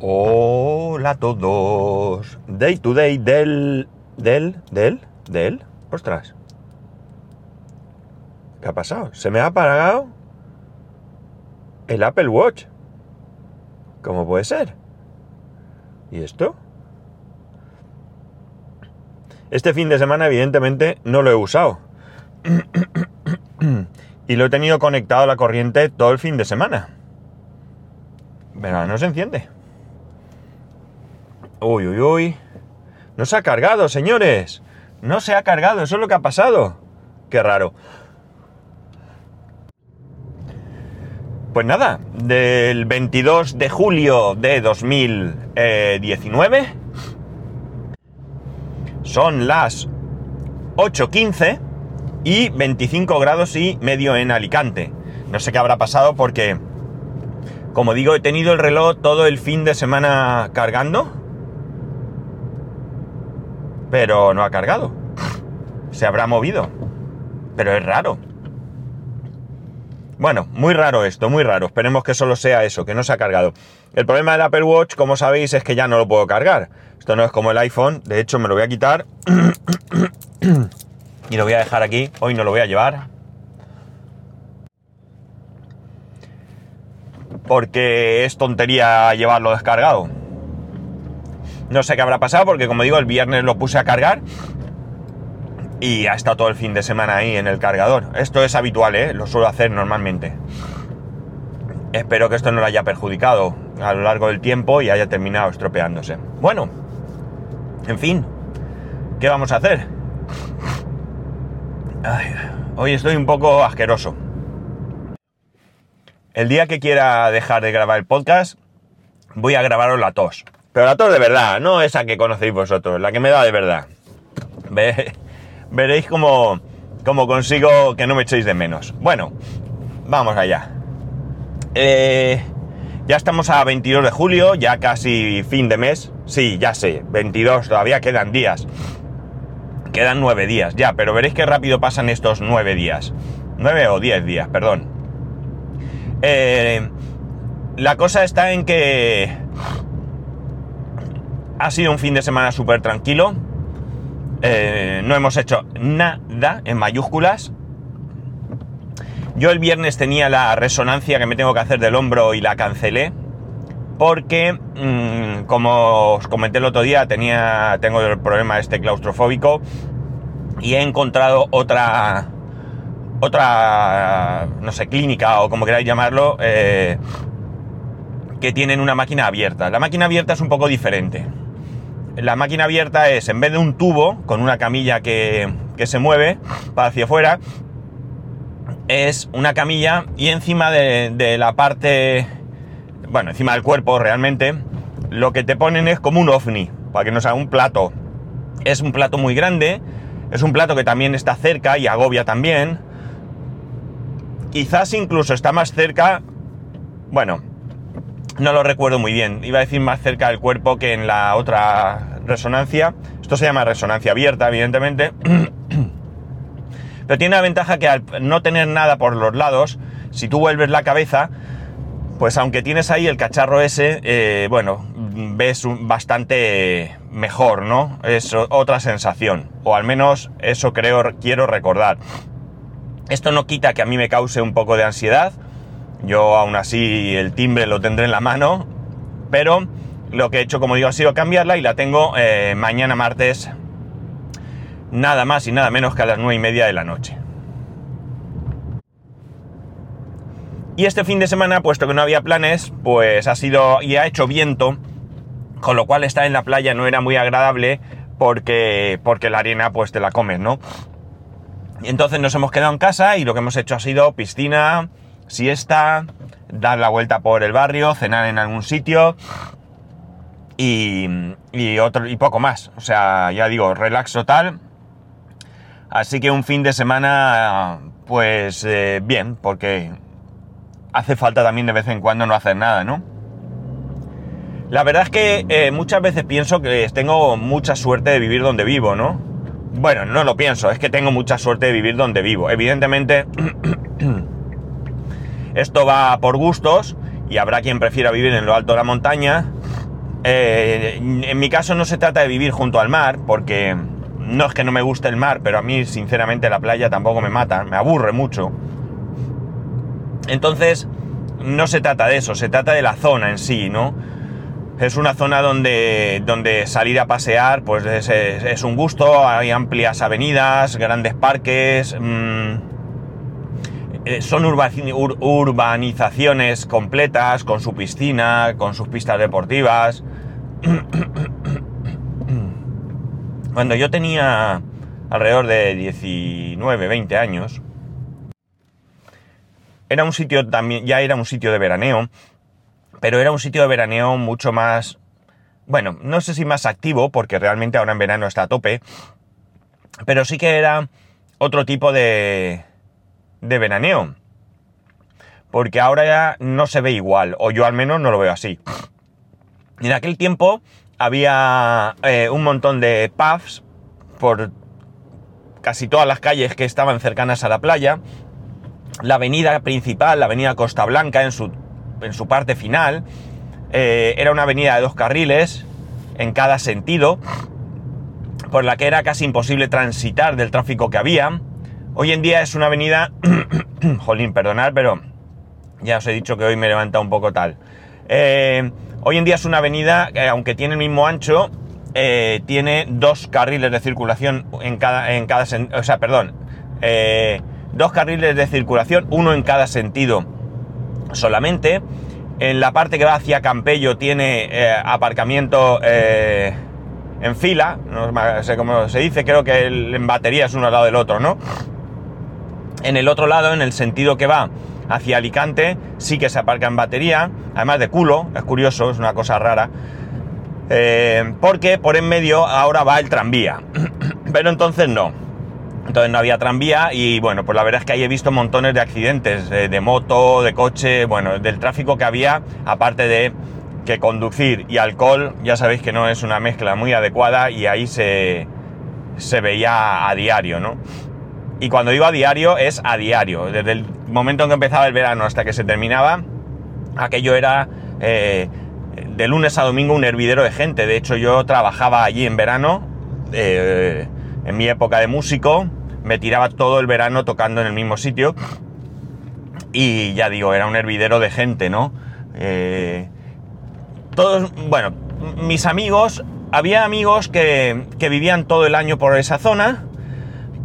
Hola a todos. Day to day del. del. del. del. Ostras. ¿Qué ha pasado? Se me ha apagado el Apple Watch. ¿Cómo puede ser? ¿Y esto? Este fin de semana, evidentemente, no lo he usado. y lo he tenido conectado a la corriente todo el fin de semana. Pero no se enciende. Uy, uy, uy. No se ha cargado, señores. No se ha cargado, eso es lo que ha pasado. Qué raro. Pues nada, del 22 de julio de 2019 son las 8.15 y 25 grados y medio en Alicante. No sé qué habrá pasado porque, como digo, he tenido el reloj todo el fin de semana cargando, pero no ha cargado. Se habrá movido. Pero es raro. Bueno, muy raro esto, muy raro. Esperemos que solo sea eso, que no se ha cargado. El problema del Apple Watch, como sabéis, es que ya no lo puedo cargar. Esto no es como el iPhone. De hecho, me lo voy a quitar. y lo voy a dejar aquí. Hoy no lo voy a llevar. Porque es tontería llevarlo descargado. No sé qué habrá pasado porque como digo, el viernes lo puse a cargar y ha estado todo el fin de semana ahí en el cargador. Esto es habitual, ¿eh? Lo suelo hacer normalmente. Espero que esto no lo haya perjudicado a lo largo del tiempo y haya terminado estropeándose. Bueno, en fin, ¿qué vamos a hacer? hoy estoy un poco asqueroso. El día que quiera dejar de grabar el podcast, voy a grabaros la tos. Pero la tos de verdad, no esa que conocéis vosotros, la que me da de verdad. Ve, veréis cómo, cómo, consigo que no me echéis de menos. Bueno, vamos allá. Eh, ya estamos a 22 de julio, ya casi fin de mes. Sí, ya sé, 22, todavía quedan días. Quedan 9 días, ya, pero veréis qué rápido pasan estos 9 días. 9 o 10 días, perdón. Eh, la cosa está en que ha sido un fin de semana súper tranquilo. Eh, no hemos hecho nada en mayúsculas. Yo el viernes tenía la resonancia que me tengo que hacer del hombro y la cancelé. Porque, mm, como os comenté el otro día, tenía, tengo el problema este claustrofóbico. Y he encontrado otra. Otra. No sé, clínica o como queráis llamarlo. Eh, que tienen una máquina abierta. La máquina abierta es un poco diferente la máquina abierta es, en vez de un tubo con una camilla que, se mueve para hacia afuera, es una camilla y encima de, la parte, bueno, encima del cuerpo realmente, lo que te ponen es como un ovni, para que no sea un plato. Es un plato muy grande, es un plato que también está cerca y agobia también. Quizás incluso está más cerca, bueno, no lo recuerdo muy bien. Iba a decir más cerca del cuerpo que en la otra resonancia. Esto se llama resonancia abierta, evidentemente. Pero tiene la ventaja que al no tener nada por los lados, si tú vuelves la cabeza, pues aunque tienes ahí el cacharro ese, eh, bueno, ves bastante mejor, ¿no? Es otra sensación. O al menos eso creo, quiero recordar. Esto no quita que a mí me cause un poco de ansiedad yo aún así el timbre lo tendré en la mano, pero lo que he hecho, como digo, ha sido cambiarla y la tengo eh, mañana martes, nada más y nada menos que a las 9 y media de la noche. Y este fin de semana, puesto que no había planes, pues ha sido y ha hecho viento, con lo cual estar en la playa no era muy agradable porque, porque la arena pues te la comes, ¿no? Y entonces nos hemos quedado en casa y lo que hemos hecho ha sido piscina, siesta, dar la vuelta por el barrio, cenar en algún sitio y, otro, y poco más. O sea, ya digo, relax total. Así que un fin de semana, pues eh, bien, porque hace falta también de vez en cuando no hacer nada, ¿no? La verdad es que eh, muchas veces pienso que tengo mucha suerte de vivir donde vivo, ¿no? Bueno, no lo pienso, es que tengo mucha suerte de vivir donde vivo. Evidentemente, Esto va por gustos y habrá quien prefiera vivir en lo alto de la montaña Eh, en mi caso no se trata de vivir junto al mar, porque no es que no me guste el mar, pero a mí sinceramente la playa tampoco me mata, me aburre mucho. Entonces, no se trata de eso, se trata de la zona en sí, ¿no? Es una zona donde, donde salir a pasear pues es, un gusto, hay amplias avenidas, grandes parques, mm, eh, son urbanizaciones completas, con su piscina, con sus pistas deportivas. Cuando yo tenía alrededor de 19, 20 años, era un sitio también, ya era un sitio de veraneo, pero era un sitio de veraneo mucho más, bueno, no sé si más activo, porque realmente ahora en verano está a tope, pero sí que era otro tipo de, de veraneo. Porque ahora ya no se ve igual, o yo al menos no lo veo así. En aquel tiempo había eh, un montón de pubs por casi todas las calles que estaban cercanas a la playa. La avenida principal, la avenida Costa Blanca, en su en su parte final, eh, era una avenida de dos carriles en cada sentido, por la que era casi imposible transitar del tráfico que había. Hoy en día es una avenida, jolín, perdonad, pero ya os he dicho que hoy me levanta un poco tal. Eh, hoy en día es una avenida que, aunque tiene el mismo ancho, eh, tiene dos carriles de circulación en cada, en cada, o sea, perdón, dos carriles de circulación, uno en cada sentido solamente. En la parte que va hacia Campello tiene eh, aparcamiento eh, en fila, no sé cómo se dice, creo que en batería es uno al lado del otro, ¿no? En el otro lado, en el sentido que va hacia Alicante, sí que se aparca en batería, además de culo, es curioso, es una cosa rara, eh, porque por en medio ahora va el tranvía, pero entonces no. Entonces no había tranvía y bueno, pues la verdad es que ahí he visto montones de accidentes, de, moto, de coche, bueno, del tráfico que había, aparte de que conducir y alcohol, ya sabéis que no es una mezcla muy adecuada y ahí se, se veía a diario, ¿no? Y cuando digo a diario, es a diario. Desde el momento en que empezaba el verano hasta que se terminaba, aquello era eh, de lunes a domingo un hervidero de gente. De hecho, yo trabajaba allí en verano, eh, en mi época de músico, me tiraba todo el verano tocando en el mismo sitio. Y ya digo, era un hervidero de gente, ¿no? Eh, todos, bueno, mis amigos, había amigos que, que, vivían todo el año por esa zona.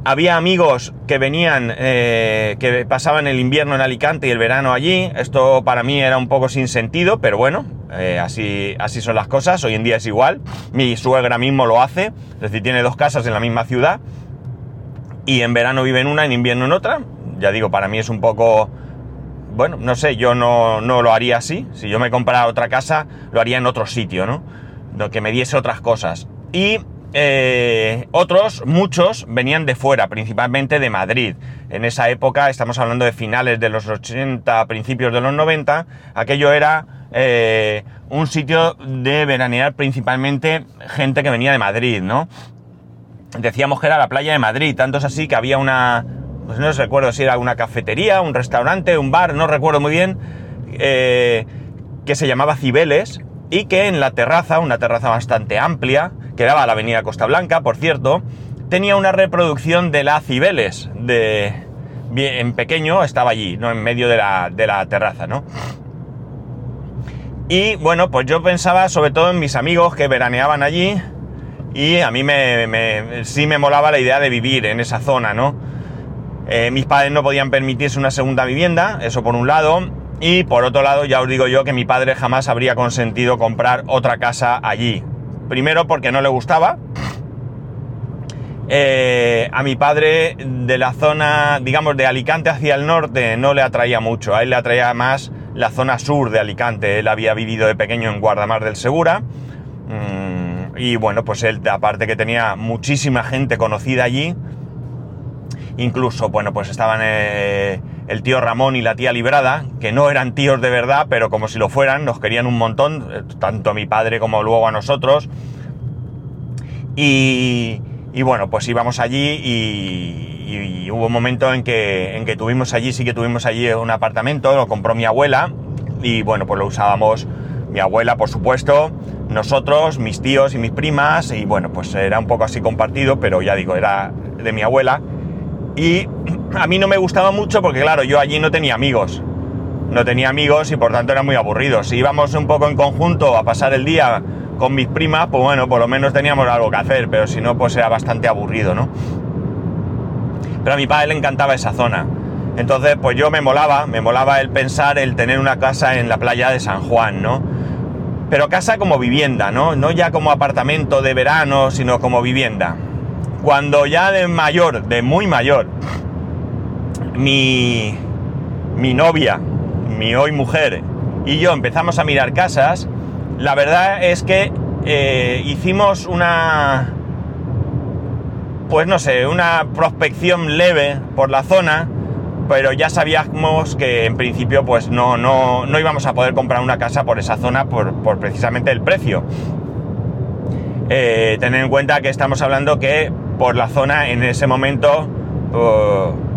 Había amigos que venían, eh, que pasaban el invierno en Alicante y el verano allí. Esto para mí era un poco sin sentido, pero bueno, eh, así, así son las cosas. Hoy en día es igual. Mi suegra mismo lo hace, es decir, tiene dos casas en la misma ciudad y en verano vive en una, en invierno en otra. Ya digo, para mí es un poco... Bueno, no sé, yo no, lo haría así. Si yo me comprara otra casa, lo haría en otro sitio, ¿no? Que me diese otras cosas. Y eh, otros, muchos, venían de fuera, principalmente de Madrid. En esa época, estamos hablando de finales de los 80, principios de los 90, aquello era eh, un sitio de veranear principalmente gente que venía de Madrid, ¿no? decíamos que era la playa de Madrid, tanto es así que había una, pues no recuerdo si era una cafetería, un restaurante, un bar, no recuerdo muy bien, eh, que se llamaba Cibeles y que en la terraza, una terraza bastante amplia, que daba a la avenida Costa Blanca, por cierto, tenía una reproducción de la Cibeles, de, en pequeño estaba allí, no en medio de la, de la terraza, ¿no? Y bueno, pues yo pensaba sobre todo en mis amigos que veraneaban allí, y a mí me, sí me molaba la idea de vivir en esa zona, ¿no? Eh, mis padres no podían permitirse una segunda vivienda, eso por un lado, y por otro lado ya os digo yo que mi padre jamás habría consentido comprar otra casa allí. Primero porque no le gustaba. Eh, a mi padre de la zona, digamos, de Alicante hacia el norte no le atraía mucho, a él le atraía más la zona sur de Alicante. Él había vivido de pequeño en Guardamar del Segura. Mm, y bueno, pues él, aparte que tenía muchísima gente conocida allí, incluso, bueno, pues estaban eh, el tío Ramón y la tía Librada, que no eran tíos de verdad, pero como si lo fueran, nos querían un montón, eh, tanto a mi padre como luego a nosotros. Y, bueno, pues íbamos allí y, hubo un momento en que, en que tuvimos allí, sí que tuvimos allí un apartamento, lo compró mi abuela y bueno, pues lo usábamos mi abuela, por supuesto, nosotros, mis tíos y mis primas, y bueno, pues era un poco así compartido, pero ya digo, era de mi abuela. Y a mí no me gustaba mucho porque claro, yo allí no tenía amigos. No tenía amigos y por tanto era muy aburrido. Si íbamos un poco en conjunto a pasar el día con mis primas, pues bueno, por lo menos teníamos algo que hacer, pero si no, pues era bastante aburrido, ¿no? Pero a mi padre le encantaba esa zona. Entonces, pues yo me molaba, me molaba el pensar el tener una casa en la playa de San Juan, ¿no? Pero casa como vivienda, ¿no? No ya como apartamento de verano, sino como vivienda. Cuando ya de mayor, de muy mayor, mi, mi novia, mi hoy mujer y yo empezamos a mirar casas, la verdad es que eh, hicimos una, pues no sé, una prospección leve por la zona, pero ya sabíamos que en principio pues no, no, no íbamos a poder comprar una casa por esa zona por, por precisamente el precio. Eh, tener en cuenta que estamos hablando que por la zona en ese momento uh,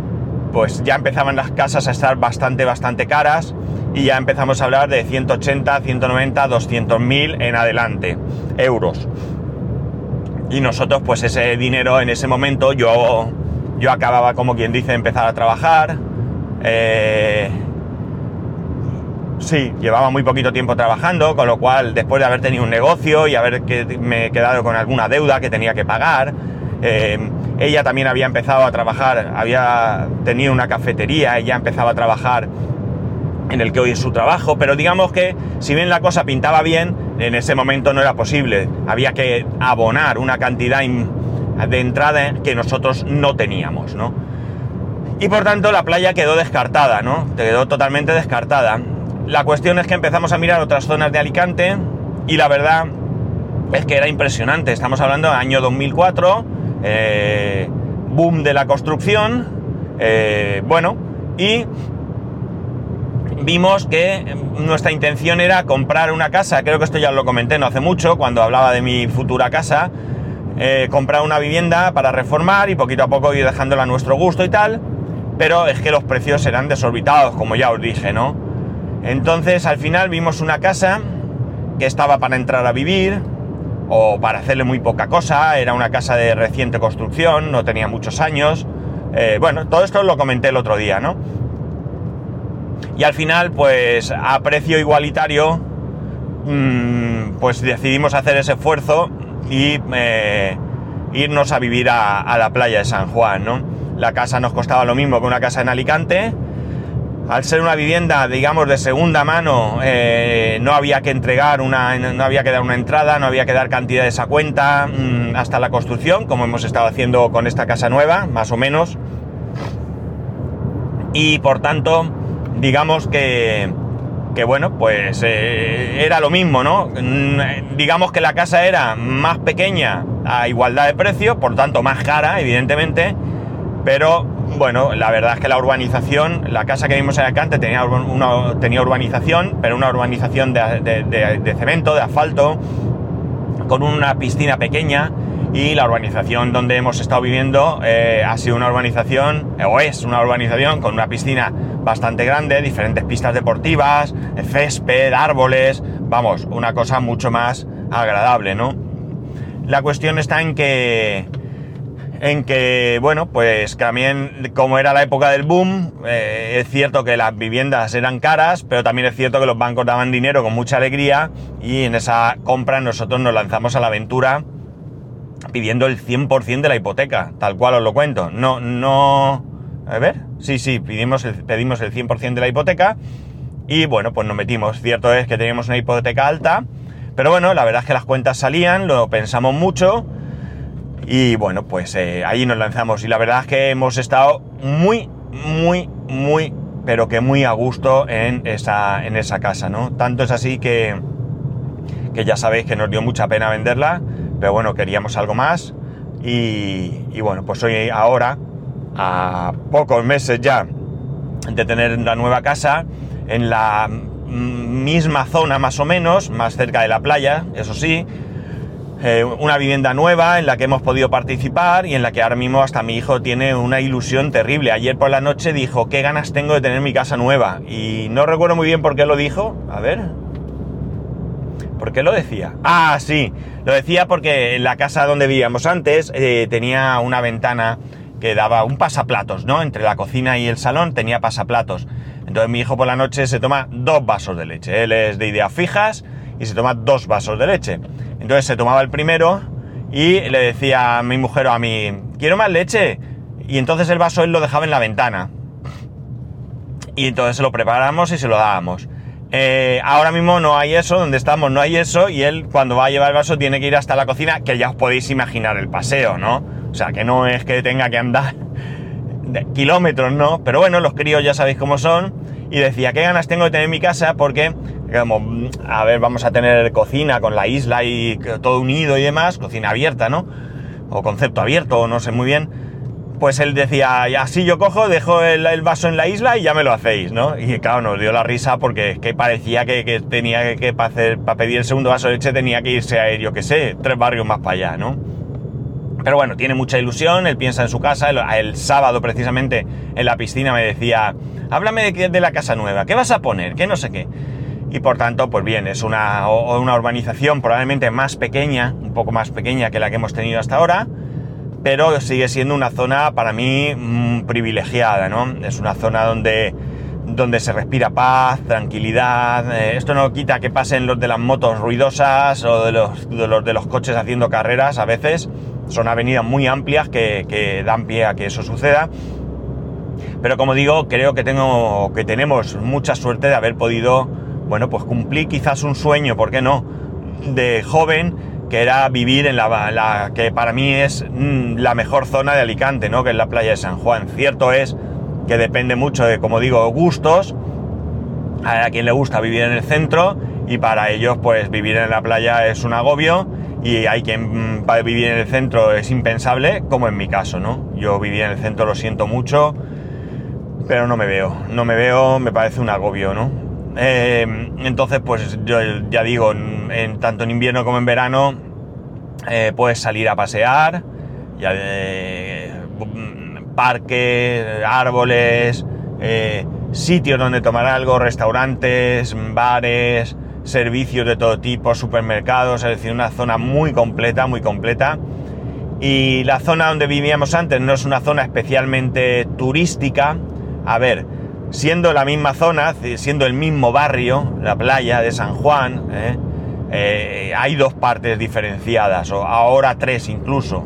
pues ya empezaban las casas a estar bastante, bastante caras y ya empezamos a hablar de 180, 190, 200 mil en adelante euros. Y nosotros, pues ese dinero en ese momento, yo, yo acababa, como quien dice, empezar a trabajar. Eh, sí, llevaba muy poquito tiempo trabajando, con lo cual, después de haber tenido un negocio y haber me quedado con alguna deuda que tenía que pagar, eh, ella también había empezado a trabajar, había tenido una cafetería, ella empezaba a trabajar en el que hoy es su trabajo, pero digamos que si bien la cosa pintaba bien, en ese momento no era posible. Había que abonar una cantidad de entrada que nosotros no teníamos, ¿no? Y por tanto la playa quedó descartada, ¿no? Quedó totalmente descartada. La cuestión es que empezamos a mirar otras zonas de Alicante y la verdad es que era impresionante. Estamos hablando del año 2004, eh, boom de la construcción, eh, bueno, y vimos que nuestra intención era comprar una casa, creo que esto ya lo comenté no hace mucho, cuando hablaba de mi futura casa, eh, comprar una vivienda para reformar y poquito a poco ir dejándola a nuestro gusto y tal, pero es que los precios eran desorbitados, como ya os dije, ¿no? Entonces al final vimos una casa que estaba para entrar a vivir o para hacerle muy poca cosa, era una casa de reciente construcción, no tenía muchos años, eh, bueno, todo esto lo comenté el otro día, ¿no? Y al final, pues a precio igualitario, mm, pues decidimos hacer ese esfuerzo y eh, irnos a vivir a, la playa de San Juan, ¿no? La casa nos costaba lo mismo que una casa en Alicante. Al ser una vivienda, digamos, de segunda mano, eh, no había que entregar una, no había que dar una entrada, no había que dar cantidades a cuenta mm, hasta la construcción, como hemos estado haciendo con esta casa nueva, más o menos. Y por tanto, digamos que, que bueno, pues eh, era lo mismo, ¿no? Mm, digamos que la casa era más pequeña a igualdad de precio, por tanto más cara, evidentemente, pero bueno, la verdad es que la urbanización, la casa que vimos en Alicante tenía, una, tenía urbanización, pero una urbanización de cemento, de asfalto, con una piscina pequeña, y la urbanización donde hemos estado viviendo eh, ha sido una urbanización, o es una urbanización con una piscina bastante grande, diferentes pistas deportivas, césped, árboles, vamos, una cosa mucho más agradable, ¿no? La cuestión está en que, en que, bueno, pues también como era la época del boom, eh, es cierto que las viviendas eran caras, pero también es cierto que los bancos daban dinero con mucha alegría y en esa compra nosotros nos lanzamos a la aventura pidiendo el 100% de la hipoteca, tal cual os lo cuento. No, no... A ver, sí, sí, pedimos el, pedimos el 100% de la hipoteca y bueno, pues nos metimos. Cierto es que teníamos una hipoteca alta, pero bueno, la verdad es que las cuentas salían, lo pensamos mucho y bueno, pues eh, ahí nos lanzamos y la verdad es que hemos estado muy, muy, muy, pero que muy a gusto en esa, en esa casa, ¿no? Tanto es así que, que ya sabéis que nos dio mucha pena venderla pero bueno, queríamos algo más y, bueno, pues hoy ahora, a pocos meses ya de tener la nueva casa, en la misma zona más o menos, más cerca de la playa, eso sí, eh, una vivienda nueva en la que hemos podido participar y en la que ahora mismo hasta mi hijo tiene una ilusión terrible. Ayer por la noche dijo, qué ganas tengo de tener mi casa nueva. Y no recuerdo muy bien por qué lo dijo. A ver, ¿Por qué lo decía? Ah, sí, lo decía porque en la casa donde vivíamos antes eh, tenía una ventana que daba un pasaplatos, ¿no? Entre la cocina y el salón tenía pasaplatos. Entonces mi hijo por la noche se toma dos vasos de leche. Él es de ideas fijas y se toma dos vasos de leche. Entonces se tomaba el primero y le decía a mi mujer o a mí, quiero más leche. Y entonces el vaso él lo dejaba en la ventana. Y entonces se lo preparamos y se lo dábamos. Eh, ahora mismo no hay eso, donde estamos no hay eso, y él cuando va a llevar el vaso tiene que ir hasta la cocina, que ya os podéis imaginar el paseo, ¿no? O sea, que no es que tenga que andar kilómetros, ¿no? Pero bueno, los críos ya sabéis cómo son. Y decía, qué ganas tengo de tener mi casa porque, como, a ver, vamos a tener cocina con la isla y todo unido y demás, cocina abierta, ¿no? O concepto abierto, no sé muy bien pues él decía, así yo cojo, dejo el, vaso en la isla y ya me lo hacéis, ¿no? Y claro, nos dio la risa porque que parecía que, tenía que, para, hacer, para pedir el segundo vaso de leche tenía que irse a, yo qué sé, tres barrios más para allá, ¿no? Pero bueno, tiene mucha ilusión, él piensa en su casa, el, sábado precisamente en la piscina me decía, háblame de, la casa nueva, ¿qué vas a poner? ¿Qué no sé qué? Y por tanto, pues bien, es una, una urbanización probablemente más pequeña, un poco más pequeña que la que hemos tenido hasta ahora, pero sigue siendo una zona para mí mm, privilegiada, ¿no? Es una zona donde, donde se respira paz, tranquilidad. Eh, esto no quita que pasen los de las motos ruidosas o de los, de los, coches haciendo carreras a veces. Son avenidas muy amplias que, que, dan pie a que eso suceda. Pero como digo, creo que, tengo, que tenemos mucha suerte de haber podido, bueno, pues cumplir quizás un sueño, ¿por qué no? De joven que era vivir en la, que para mí es mm, la mejor zona de Alicante, ¿no? Que es la playa de San Juan. Cierto es que depende mucho de, como digo, gustos. A quien le gusta vivir en el centro y para ellos, pues vivir en la playa es un agobio y hay quien mm, para vivir en el centro es impensable, como en mi caso, ¿no? Yo vivir en el centro lo siento mucho, pero no me veo, no me veo, me parece un agobio, ¿no? Eh, entonces, pues yo ya digo, en, tanto en invierno como en verano, eh, puedes salir a pasear, ya, parques, árboles, eh, sitios donde tomar algo, restaurantes, bares, servicios de todo tipo, supermercados, es decir, una zona muy completa, muy completa. Y la zona donde vivíamos antes no es una zona especialmente turística. A ver, siendo la misma zona, siendo el mismo barrio, la playa de San Juan, ¿eh? Eh, hay dos partes diferenciadas, o ahora tres incluso.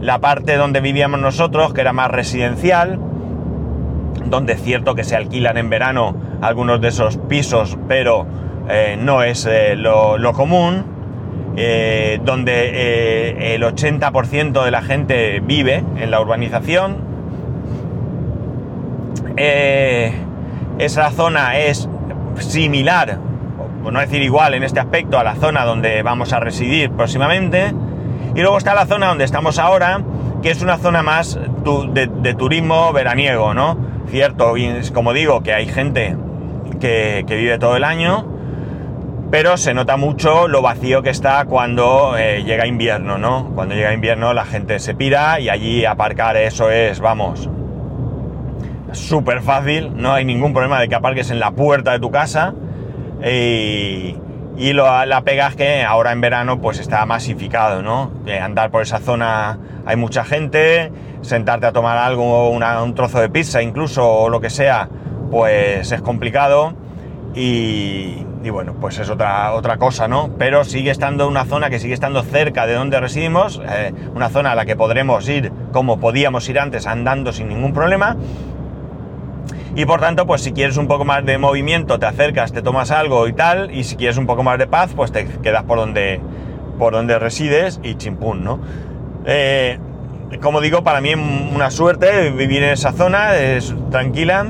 La parte donde vivíamos nosotros, que era más residencial, donde es cierto que se alquilan en verano algunos de esos pisos, pero eh, no es lo, común, donde el 80% de la gente vive en la urbanización, eh, esa zona es similar, por no decir igual en este aspecto, a la zona donde vamos a residir próximamente. Y luego está la zona donde estamos ahora, que es una zona más de, turismo veraniego, ¿no? Cierto, como digo, que hay gente que, vive todo el año, pero se nota mucho lo vacío que está cuando eh, llega invierno, ¿no? Cuando llega invierno la gente se pira y allí aparcar eso es, vamos, súper fácil, no hay ningún problema de que aparques en la puerta de tu casa. Y, la pega es que ahora en verano pues está masificado, ¿no? andar por esa zona hay mucha gente, sentarte a tomar algo, un trozo de pizza incluso o lo que sea, pues es complicado. Y, bueno, pues es otra, otra cosa, ¿no? Pero sigue estando una zona que sigue estando cerca de donde residimos, eh, una zona a la que podremos ir como podíamos ir antes andando sin ningún problema y por tanto, pues si quieres un poco más de movimiento, te acercas, te tomas algo y tal, y si quieres un poco más de paz, pues te quedas por donde, por donde resides y chimpún, ¿no? Eh, como digo, para mí una suerte vivir en esa zona, es tranquila.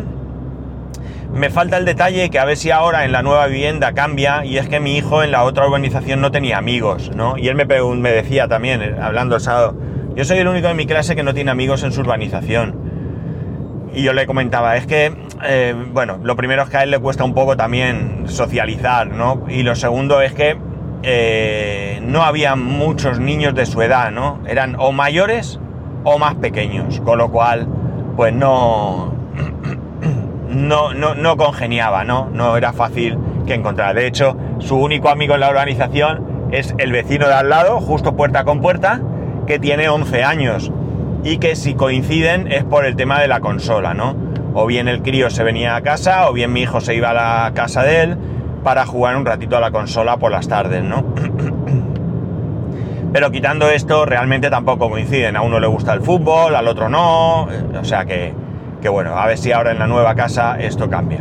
Me falta el detalle que a ver si ahora en la nueva vivienda cambia, y es que mi hijo en la otra urbanización no tenía amigos, ¿no? Y él me, me decía también, eh, hablando el sábado, yo soy el único en mi clase que no tiene amigos en su urbanización. Y yo le comentaba, es que, eh, bueno, lo primero es que a él le cuesta un poco también socializar, ¿no? Y lo segundo es que eh, no había muchos niños de su edad, ¿no? Eran o mayores o más pequeños, con lo cual, pues no, no, no, no congeniaba, ¿no? No era fácil que encontrar. De hecho, su único amigo en la organización es el vecino de al lado, justo puerta con puerta, que tiene 11 años y que si coinciden es por el tema de la consola, ¿no? O bien el crío se venía a casa o bien mi hijo se iba a la casa de él para jugar un ratito a la consola por las tardes, ¿no? Pero quitando esto, realmente tampoco coinciden. A uno le gusta el fútbol, al otro no. O sea que, que bueno, a ver si ahora en la nueva casa esto cambia.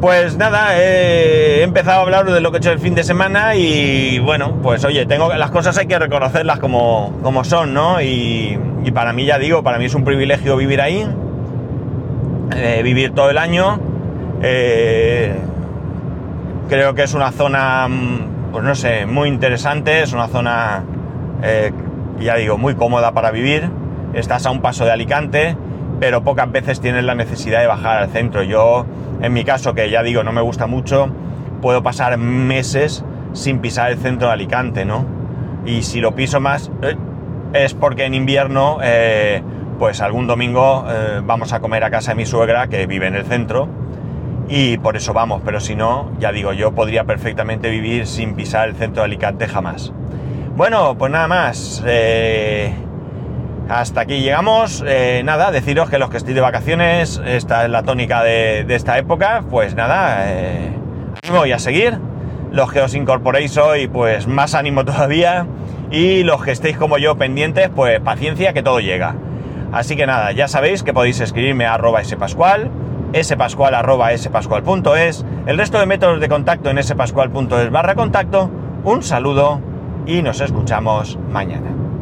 Pues nada, he empezado a hablar de lo que he hecho el fin de semana y bueno, pues oye, tengo las cosas hay que reconocerlas como, como son, ¿no? Y, para mí, ya digo, para mí es un privilegio vivir ahí, eh, vivir todo el año. Eh, creo que es una zona, mm, pues no sé, muy interesante, es una zona, eh, ya digo, muy cómoda para vivir. Estás a un paso de Alicante, pero pocas veces tienes la necesidad de bajar al centro. Yo en mi caso, que ya digo, no me gusta mucho, puedo pasar meses sin pisar el centro de Alicante, ¿no? Y si lo piso más, eh, es porque en invierno, eh, pues algún domingo eh, vamos a comer a casa de mi suegra, que vive en el centro, y por eso vamos, pero si no, ya digo, yo podría perfectamente vivir sin pisar el centro de Alicante jamás. Bueno, pues nada más. Hasta aquí llegamos. Eh, nada, deciros que los que estoy de vacaciones, esta es la tónica de, esta época, pues nada, eh, a seguir. Los que os incorporéis hoy, pues más ánimo todavía. Y los que estéis como yo pendientes, pues paciencia que todo llega. Así que nada, ya sabéis que podéis escribirme a arroba spascual, spascual arroba spascual.es, el resto de métodos de contacto en spascual.es barra contacto. Un saludo y nos escuchamos mañana.